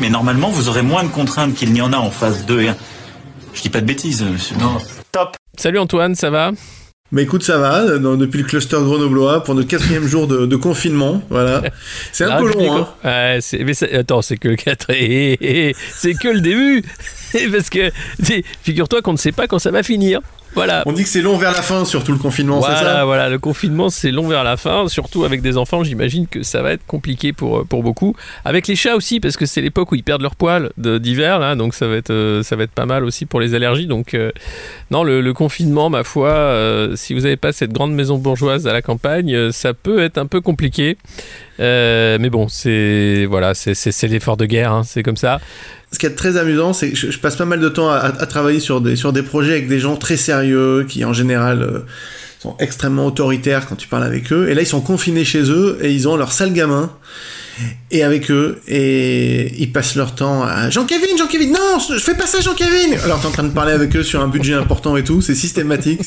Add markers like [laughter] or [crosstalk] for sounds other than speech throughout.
Mais normalement, vous aurez moins de contraintes qu'il n'y en a en phase 2 et 1. Je dis pas de bêtises, monsieur. Non. Top. Salut Antoine, ça va? Bah écoute, ça va, depuis le cluster grenoblois, pour notre quatrième jour de, confinement, voilà. [laughs] C'est un peu long, hein. Ouais, mais attends, c'est que le 4 [laughs] c'est que le début [laughs] Parce que, figure-toi qu'on ne sait pas quand ça va finir. Voilà. On dit que c'est long vers la fin, surtout le confinement, c'est ça Voilà, le confinement c'est long vers la fin, surtout avec des enfants, j'imagine que ça va être compliqué pour, pour beaucoup. Avec les chats aussi, parce que c'est l'époque où ils perdent leur poil d'hiver, là, donc ça va, être, euh, ça va être pas mal aussi pour les allergies. Donc, euh, non, le, confinement, ma foi, euh, si vous n'avez pas cette grande maison bourgeoise à la campagne, ça peut être un peu compliqué. Mais bon, c'est voilà, l'effort de guerre, hein, c'est comme ça ce qui est très amusant, c'est que je, passe pas mal de temps à, travailler sur des, sur des projets avec des gens très sérieux qui, en général, euh, sont extrêmement autoritaires quand tu parles avec eux. Et là, ils sont confinés chez eux et ils ont leur sale gamin et avec eux et ils passent leur temps à Jean-Kevin, Jean-Kevin, non, je fais pas ça, Jean-Kevin. Alors t'es en train de parler avec eux sur un budget important et tout, c'est systématique.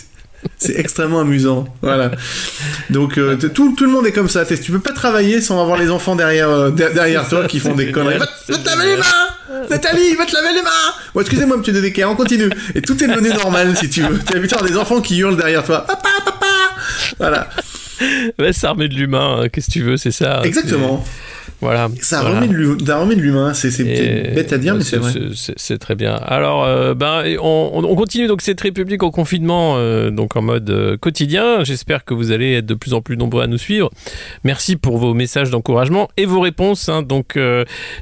C'est extrêmement amusant. Voilà. Donc euh, tout, tout, le monde est comme ça. Tu peux pas travailler sans avoir les enfants derrière, euh, derrière toi qui font des conneries. Va, te laver les mains Nathalie, va te laver les mains Bon, excusez-moi, monsieur Dedeker, on continue. Et tout est devenu normal si tu veux. Tu as vu des enfants qui hurlent derrière toi. Papa, papa Voilà. Ouais, s'armer de l'humain, hein, qu'est-ce que tu veux, c'est ça. Exactement. Voilà. Ça remet de l'humain, c'est bête à dire, mais c'est vrai. C'est très bien. Alors, euh, ben, on, continue donc cette République en confinement, euh, donc en mode euh, quotidien. J'espère que vous allez être de plus en plus nombreux à nous suivre. Merci pour vos messages d'encouragement et vos réponses. Hein. Donc,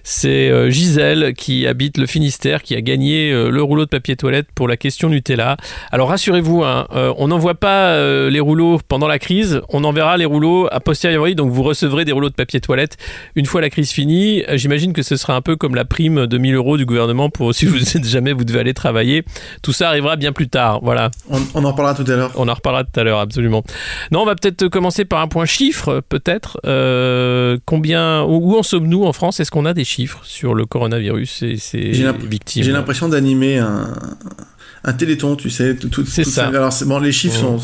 c'est Gisèle qui habite le Finistère qui a gagné le rouleau de papier toilette pour la question Nutella. Alors, rassurez-vous, hein, on n'envoie pas les rouleaux pendant la crise, on enverra les rouleaux a posteriori. Donc, vous recevrez des rouleaux de papier toilette une fois la crise finie, euh, j'imagine que ce sera un peu comme la prime de 1000 euros du gouvernement pour [laughs] si vous êtes jamais vous devez aller travailler. Tout ça arrivera bien plus tard. Voilà. On, en reparlera tout à l'heure. On en reparlera tout à l'heure, absolument. Non, on va peut-être commencer par un point chiffre, peut-être. Euh, combien, où en sommes-nous en France? Est-ce qu'on a des chiffres sur le coronavirus et ses victimes? J'ai l'impression d'animer un un téléthon, tu sais, tout, c'est ça. Alors, bon, les chiffres sont,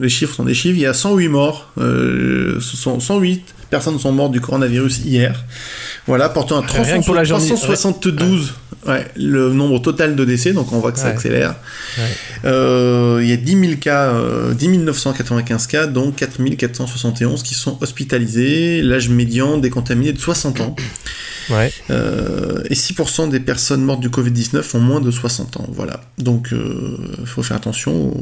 les chiffres sont des chiffres. Il y a 108 morts, euh, 108 personnes sont mortes du coronavirus hier. Voilà, portant à 372 ouais, le nombre total de décès, donc on voit que ça accélère. Euh, il y a 10 000 cas, 10 euh, 995 cas, dont 4 471 qui sont hospitalisés. L'âge médian décontaminé de 60 ans. Ouais. Euh, et 6% des personnes mortes du Covid-19 ont moins de 60 ans. Voilà. Donc, il faut faire attention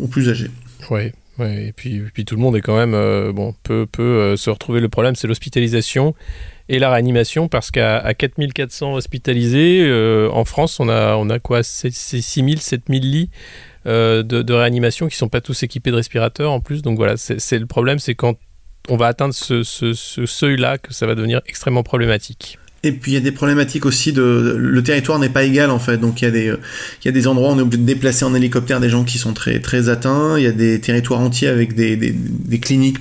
aux, plus âgés. Oui. Et puis, puis tout le monde est quand même euh, bon peut, peut se retrouver. Le problème, c'est l'hospitalisation et la réanimation parce qu'à 4400 hospitalisés en France, on a, on a quoi? C'est 6000, 7000 lits de, réanimation qui sont pas tous équipés de respirateurs en plus. Donc voilà, c'est le problème, c'est quand on va atteindre ce, seuil-là que ça va devenir extrêmement problématique. Et puis il y a des problématiques aussi de le territoire n'est pas égal en fait. Donc il y a des il y a des endroits où on est obligé de déplacer en hélicoptère des gens qui sont très très atteints. Il y a des territoires entiers avec des, des cliniques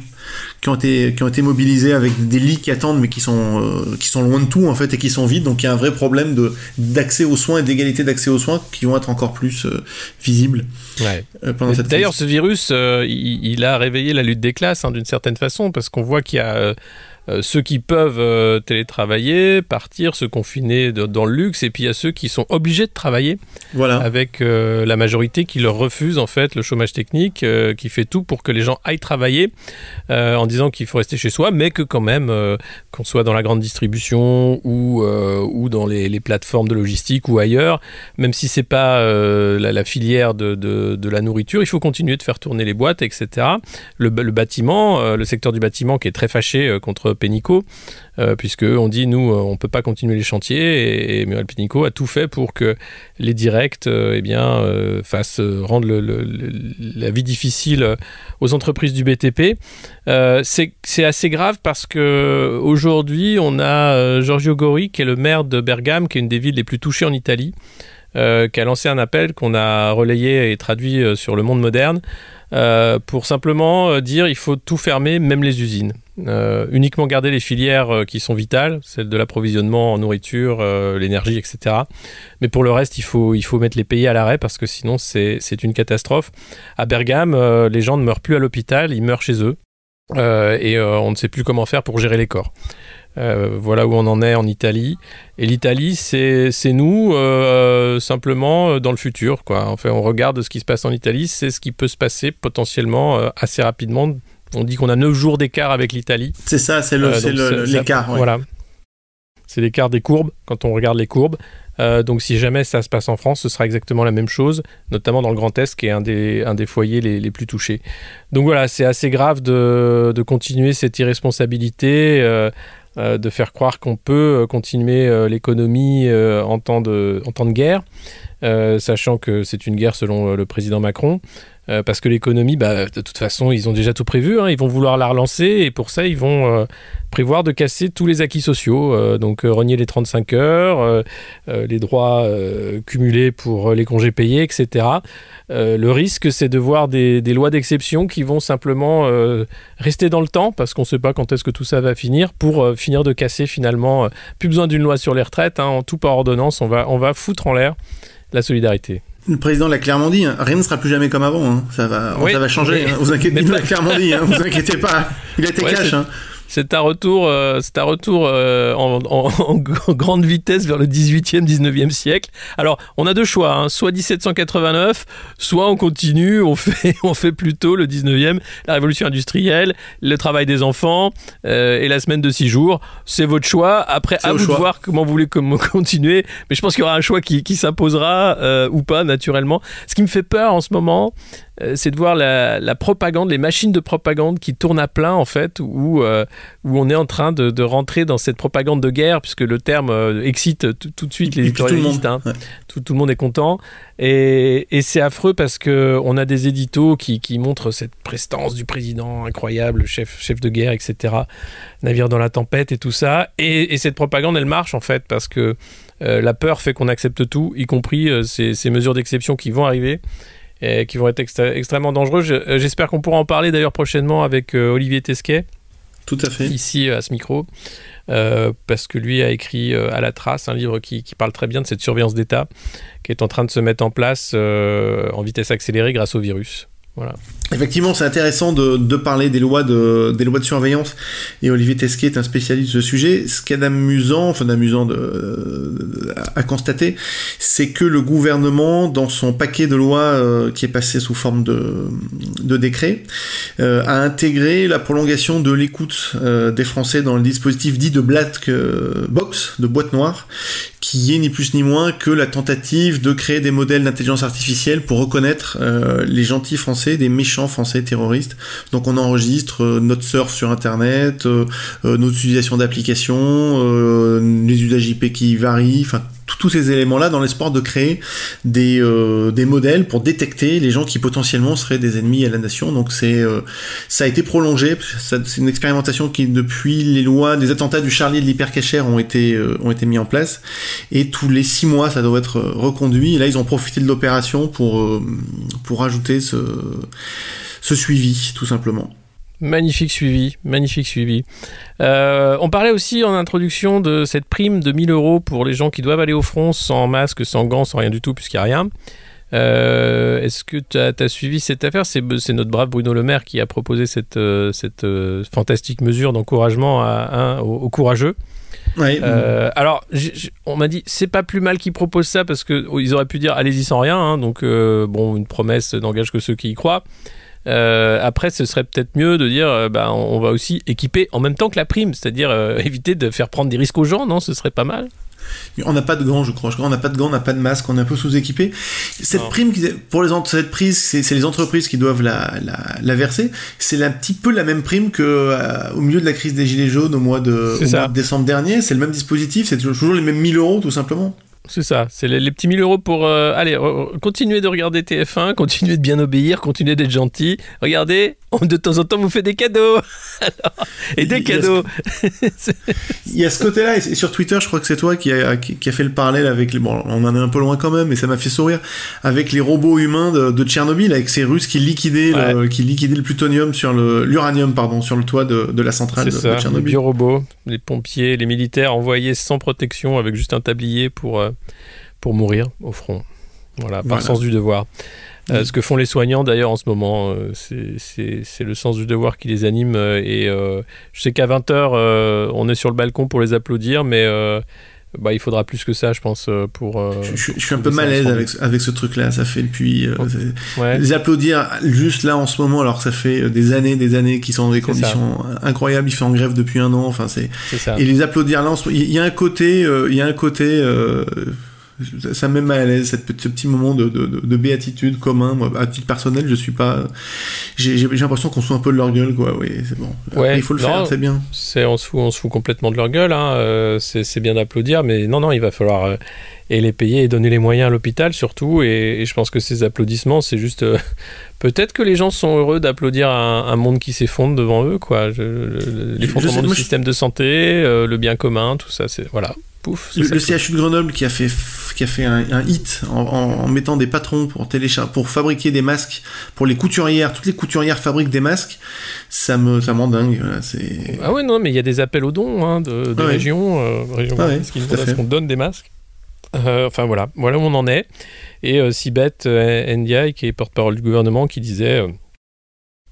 qui ont été qui ont été mobilisés avec des lits qui attendent mais qui sont euh, qui sont loin de tout en fait et qui sont vides. Donc il y a un vrai problème de d'accès aux soins et d'égalité d'accès aux soins qui vont être encore plus euh, visibles euh, pendant cette D'ailleurs ce virus il, a réveillé la lutte des classes hein, d'une certaine façon parce qu'on voit qu'il y a euh, ceux qui peuvent euh, télétravailler, partir, se confiner dans le luxe, et puis il y a ceux qui sont obligés de travailler, voilà. avec euh, la majorité qui leur refuse en fait le chômage technique, qui fait tout pour que les gens aillent travailler, en disant qu'il faut rester chez soi, mais que quand même, qu'on soit dans la grande distribution ou, ou dans les, plateformes de logistique ou ailleurs, même si c'est pas la, filière de, de, la nourriture, il faut continuer de faire tourner les boîtes, etc. Le, le bâtiment, le secteur du bâtiment qui est très fâché contre Pénicaud, euh, puisque on dit nous on peut pas continuer les chantiers et, Muriel Pénicaud a tout fait pour que les directs eh bien fassent rendre la vie difficile aux entreprises du BTP. c'est assez grave parce que aujourd'hui on a Giorgio Gori qui est le maire de Bergame, qui est une des villes les plus touchées en Italie. Euh, qui a lancé un appel qu'on a relayé et traduit euh, sur le monde moderne euh, pour simplement dire il faut tout fermer, même les usines. uniquement garder les filières qui sont vitales, celles de l'approvisionnement en nourriture, l'énergie, etc. Mais pour le reste, il faut, il faut mettre les pays à l'arrêt parce que sinon c'est une catastrophe. À Bergame, les gens ne meurent plus à l'hôpital, ils meurent chez eux. et on ne sait plus comment faire pour gérer les corps. Euh, voilà où on en est en Italie. Et l'Italie, c'est nous, euh, simplement euh, dans le futur. Quoi. Enfin, on regarde ce qui se passe en Italie, c'est ce qui peut se passer potentiellement assez rapidement. On dit qu'on a 9 jours d'écart avec l'Italie. C'est ça, c'est l'écart. Voilà. C'est l'écart des courbes, quand on regarde les courbes. donc si jamais ça se passe en France, ce sera exactement la même chose, notamment dans le Grand Est, qui est un des, un des foyers les, les plus touchés. Donc voilà, c'est assez grave de, de, continuer cette irresponsabilité. Euh, de faire croire qu'on peut euh, continuer euh, l'économie en, temps de, en temps de guerre, sachant que c'est une guerre selon le président Macron. Euh, parce que l'économie, bah, de toute façon, ils ont déjà tout prévu. Hein. ils vont vouloir la relancer et pour ça, ils vont euh, prévoir de casser tous les acquis sociaux. Euh, donc, renier les 35 heures, les droits cumulés pour les congés payés, etc. le risque, c'est de voir des, lois d'exception qui vont simplement rester dans le temps parce qu'on ne sait pas quand est-ce que tout ça va finir pour finir de casser finalement. plus besoin d'une loi sur les retraites, hein. en tout par ordonnance, on va, on va foutre en l'air la solidarité. Le président l'a clairement dit, hein. rien ne sera plus jamais comme avant. Hein. Ça, va, ça va changer. Hein. Vous inquiétez, il l'a clairement dit. Vous inquiétez pas. Il a été cash c'est un retour, euh, c'est un retour euh, en, [laughs] grande vitesse vers le 18e, 19e siècle. Alors, on a deux choix, hein. soit 1789, soit on continue, on fait, [laughs] on fait plutôt le 19e, la révolution industrielle, le travail des enfants euh, et la semaine de six jours. C'est votre choix. Après, à vous de voir comment vous voulez [laughs] continuer. Mais je pense qu'il y aura un choix qui, qui s'imposera ou pas, naturellement. Ce qui me fait peur en ce moment, euh, c'est de voir la, propagande, les machines de propagande qui tournent à plein en fait, où, euh, où on est en train de, rentrer dans cette propagande de guerre, puisque le terme euh, excite tout de suite les éditorialistes. Hein. Tout, le monde est content. Et, c'est affreux parce qu'on a des éditos qui, montrent cette prestance du président incroyable, chef, chef de guerre, etc. Navire dans la tempête et tout ça. Et, cette propagande, elle marche en fait, parce que la peur fait qu'on accepte tout, y compris ces mesures d'exception qui vont arriver et qui vont être extrêmement dangereux. Euh, j'espère qu'on pourra en parler d'ailleurs prochainement avec euh, Olivier Tesquet. Tout à fait. Ici à ce micro, euh, parce que lui a écrit À la trace, un livre qui, qui, parle très bien de cette surveillance d'État qui est en train de se mettre en place en vitesse accélérée grâce au virus. Effectivement, c'est intéressant de, parler des lois de, des lois de surveillance. Et Olivier Tesquet est un spécialiste de ce sujet. Ce qui est d'amusant, enfin d'amusant à constater, c'est que le gouvernement, dans son paquet de lois euh, qui est passé sous forme de, de décret, euh, a intégré la prolongation de l'écoute euh, des Français dans le dispositif dit de black box, de boîte noire, qui est ni plus ni moins que la tentative de créer des modèles d'intelligence artificielle pour reconnaître les gentils Français des méchants français terroristes. Donc on enregistre euh, notre surf sur Internet, euh, euh, nos utilisations d'applications, les usages IP qui varient, enfin tous ces éléments-là dans l'espoir de créer des, des modèles pour détecter les gens qui potentiellement seraient des ennemis à la nation. Donc c'est ça a été prolongé. C'est une expérimentation qui depuis les lois des attentats du Charlie et de l'hypercacher ont été ont été mis en place et tous les six mois ça doit être reconduit. Et là ils ont profité de l'opération pour pour ajouter ce ce suivi, tout simplement. Magnifique suivi, magnifique suivi. Euh, on parlait aussi en introduction de cette prime de 1000 euros pour les gens qui doivent aller au front sans masque, sans gants, sans rien du tout, puisqu'il n'y a rien. Euh, est-ce que tu as, suivi cette affaire? C'est notre brave Bruno Le Maire qui a proposé cette, euh, cette fantastique mesure d'encouragement aux, courageux. alors, on m'a dit c'est pas plus mal qu'ils proposent ça parce qu'ils auraient pu dire allez-y sans rien. Hein, donc, bon, une promesse n'engage que ceux qui y croient. Euh, après, ce serait peut-être mieux de dire, euh, bah, on va aussi équiper en même temps que la prime, c'est-à-dire euh, [laughs] éviter de faire prendre des risques aux gens, non Ce serait pas mal. On n'a pas de gants, je crois. Qu'on n'a pas de gants, on n'a pas de masque, on est un peu sous-équipé. Cette Non. prime, pour les, cette prise, c'est les entreprises qui doivent la, la, la verser. C'est un petit peu la même prime que euh, au milieu de la crise des Gilets jaunes au mois de, C'est au ça. mois de décembre dernier. C'est le même dispositif, c'est toujours toujours les mêmes 1000 euros, tout simplement. C'est ça, c'est les, les petits 1000 euros pour... euh, allez, continuez de regarder TF1, [laughs] continuez de bien obéir, continuez d'être gentil. Regardez, on- de temps en temps, vous fait des cadeaux. [laughs] Alors, et des Il cadeaux. Il y a ce côté-là, et sur Twitter, je crois que c'est toi qui a, qui, qui a fait le parallèle avec les. Bon, on en est un peu loin quand même, mais ça m'a fait sourire. Avec les robots humains de, de Tchernobyl, avec ces Russes qui liquidaient, le, qui liquidaient le plutonium sur le. l'uranium, pardon, sur le toit de, de la centrale de, ça, de les Tchernobyl. biorobots, les pompiers, les militaires envoyés sans protection avec juste un tablier pour, euh, pour mourir au front. Voilà, par Voilà. sens du devoir. Euh. Ce que font les soignants d'ailleurs en ce moment, euh, c'est- le sens du devoir qui les anime. euh, et euh, je sais qu'à 20h, on est sur le balcon pour les applaudir, mais bah, il faudra plus que ça, je pense, euh, pour. euh, Je, je- pour je suis un peu mal à l'aise avec, avec ce truc-là, ça fait depuis. euh, c'est- Ouais. Les applaudir juste là en ce moment, alors que ça fait des années, des années qu'ils sont dans des ça. conditions incroyables, il fait en grève depuis un an, enfin c'est. Et les applaudir là, en ce- il y a un côté, euh, il y a un côté, euh, ça me met mal à l'aise, cette petit- ce petit moment de, de, de- de béatitude commun. Moi, à titre personnel, je suis pas, j'ai l'impression qu'on se fout un peu de leur gueule, quoi. Oui, c'est bon. Après, Ouais, il faut le non, faire, c'est bien. C'est, on, se fout, on se fout complètement de leur gueule, hein, euh, c'est, c'est bien d'applaudir, mais non, non, il va falloir euh, et les payer et donner les moyens à l'hôpital surtout, et, et je pense que ces applaudissements, c'est juste... euh, peut-être que les gens sont heureux d'applaudir un, un monde qui s'effondre devant eux, quoi. Je- du je- système de santé, euh, le bien commun, tout ça, c'est... Voilà, pouf. Le. CHU de Grenoble qui a fait, qui a fait un, un hit en, en- en mettant des patrons pour, pour fabriquer des masques pour les couturières. Toutes les couturières fabriquent des masques. Ça me, ça dingue. voilà, c'est... Ah ouais, non, mais il y a des appels aux dons hein, de, des Ah ouais. régions, euh, régions Ah ouais, parce qu'ils tout à demandent à fait. ce qu'on donne des masques. Euh, enfin voilà, voilà où on en est. Et euh, Sibeth euh, Ndiaye, qui est porte-parole du gouvernement, qui disait euh,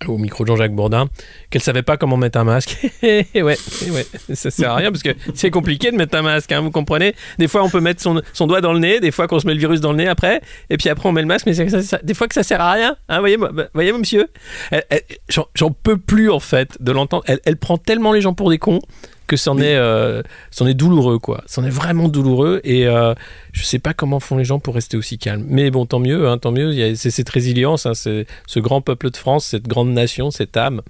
au micro de Jean-Jacques Bourdin qu'elle savait pas comment mettre un masque. [laughs] et ouais, et ouais, ça sert à rien parce que c'est compliqué de mettre un masque, hein, vous comprenez Des fois on peut mettre son, son doigt dans le nez, des fois qu'on se met le virus dans le nez après, et puis après on met le masque, mais des fois que ça sert à rien. Hein, voyez, moi, voyez monsieur J'en peux plus en fait de l'entendre. Elle prend tellement les gens pour des cons que c'en est, euh, c'en est douloureux quoi. C'en est vraiment douloureux et euh, je sais pas comment font les gens pour rester aussi calmes. Mais bon, tant mieux, hein, tant mieux. C'est cette résilience, hein, c'est ce grand peuple de France, cette grande nation, cette âme.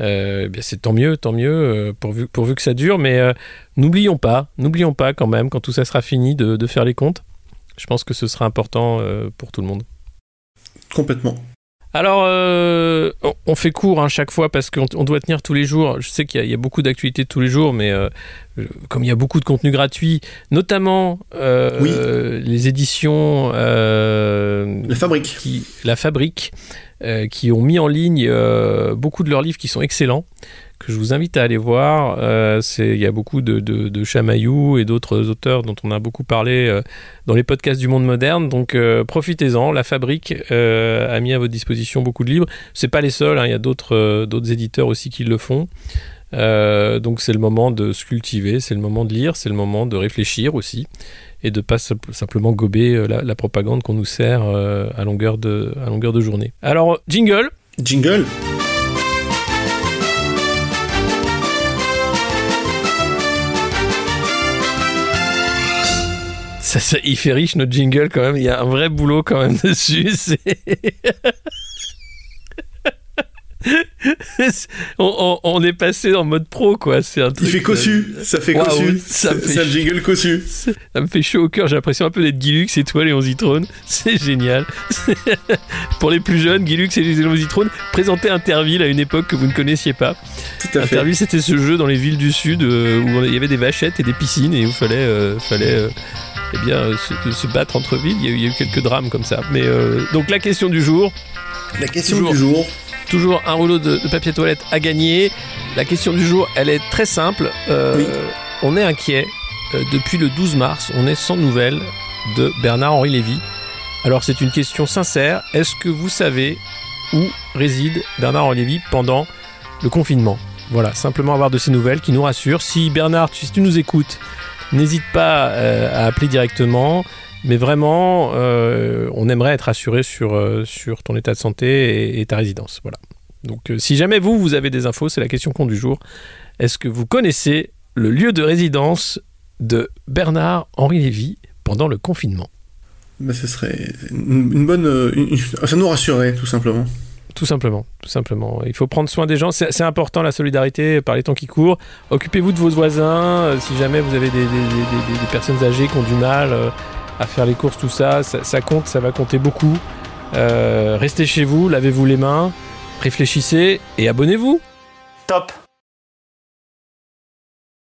Euh, bien, c'est tant mieux, tant mieux, euh, pourvu, pourvu que ça dure. Mais euh, n'oublions pas, n'oublions pas quand même, quand tout ça sera fini, de, de faire les comptes. Je pense que ce sera important pour tout le monde. Complètement. Alors, euh, on- fait court hein, chaque fois parce qu'on on doit tenir tous les jours. Je sais qu'il y, a- il y a beaucoup d'actualités tous les jours, mais euh, comme il y a beaucoup de contenu gratuit, notamment euh, les éditions La fabrique. qui, La Fabrique, qui ont mis en ligne beaucoup de leurs livres qui sont excellents, que je vous invite à aller voir. Euh, Il y a beaucoup de, de, de Chamaillou et d'autres auteurs dont on a beaucoup parlé euh, dans les podcasts du monde moderne. Donc euh, profitez-en. La Fabrique euh, a mis à votre disposition beaucoup de livres. C'est pas les seuls, hein, il y a d'autres d'autres éditeurs aussi qui le font. Donc c'est le moment de se cultiver, c'est le moment de lire, c'est le moment de réfléchir aussi et de pas simple- simplement gober la, la propagande qu'on nous sert à, longueur de, à longueur de journée. Alors, jingle Jingle. Ça, ça- il fait riche notre jingle quand même, il y a un vrai boulot quand même [laughs] dessus. on, on- on est passé en mode pro quoi. C'est un Il truc, fait cossu. Ça fait Waouh, cossu. ça Ça me fait un jingle cossu. [laughs] Ça me fait chaud au cœur, j'ai l'impression un peu d'être Guilux et toi Léon Zitrone. C'est génial. [laughs] Pour les plus jeunes, Guilux et Léon Zitrone présentaient Interville à une époque que vous ne connaissiez pas. Tout à. Interville, c'était ce jeu dans les villes du sud euh, où il y avait des vachettes et des piscines et où il fallait, euh, fallait euh, eh bien, euh, se, se battre entre villes. Il y, a eu, il y a eu quelques drames comme ça. Mais euh, donc la question du jour, La question Toujours. du jour. toujours un rouleau de, de papier toilette à gagner. La question du jour, elle est très simple. Euh, Oui. On est inquiet. Depuis le 12 mars, on est sans nouvelles de Bernard-Henri Lévy. Alors c'est une question sincère. Est-ce que vous savez où réside Bernard-Henri Lévy pendant le confinement? Voilà, simplement avoir de ces nouvelles qui nous rassurent. Si Bernard, si tu nous écoutes, n'hésite pas euh, à appeler directement. Mais vraiment, euh, on aimerait être assuré sur, euh, sur ton état de santé et, ta résidence. Voilà. Donc, si jamais vous, vous avez des infos, c'est la question con du jour. Est-ce que vous connaissez le lieu de résidence de Bernard-Henri Lévy pendant le confinement? Mais ce serait une, bonne. ça nous rassurait, tout simplement. Tout simplement, tout simplement. Il faut prendre soin des gens. C'est important la solidarité par les temps qui courent. Occupez-vous de vos voisins. euh, Si jamais vous avez des, personnes âgées qui ont du mal euh, à faire les courses, tout ça, ça, ça compte, ça va compter beaucoup. Euh, restez chez vous, lavez-vous les mains, réfléchissez et abonnez-vous. Top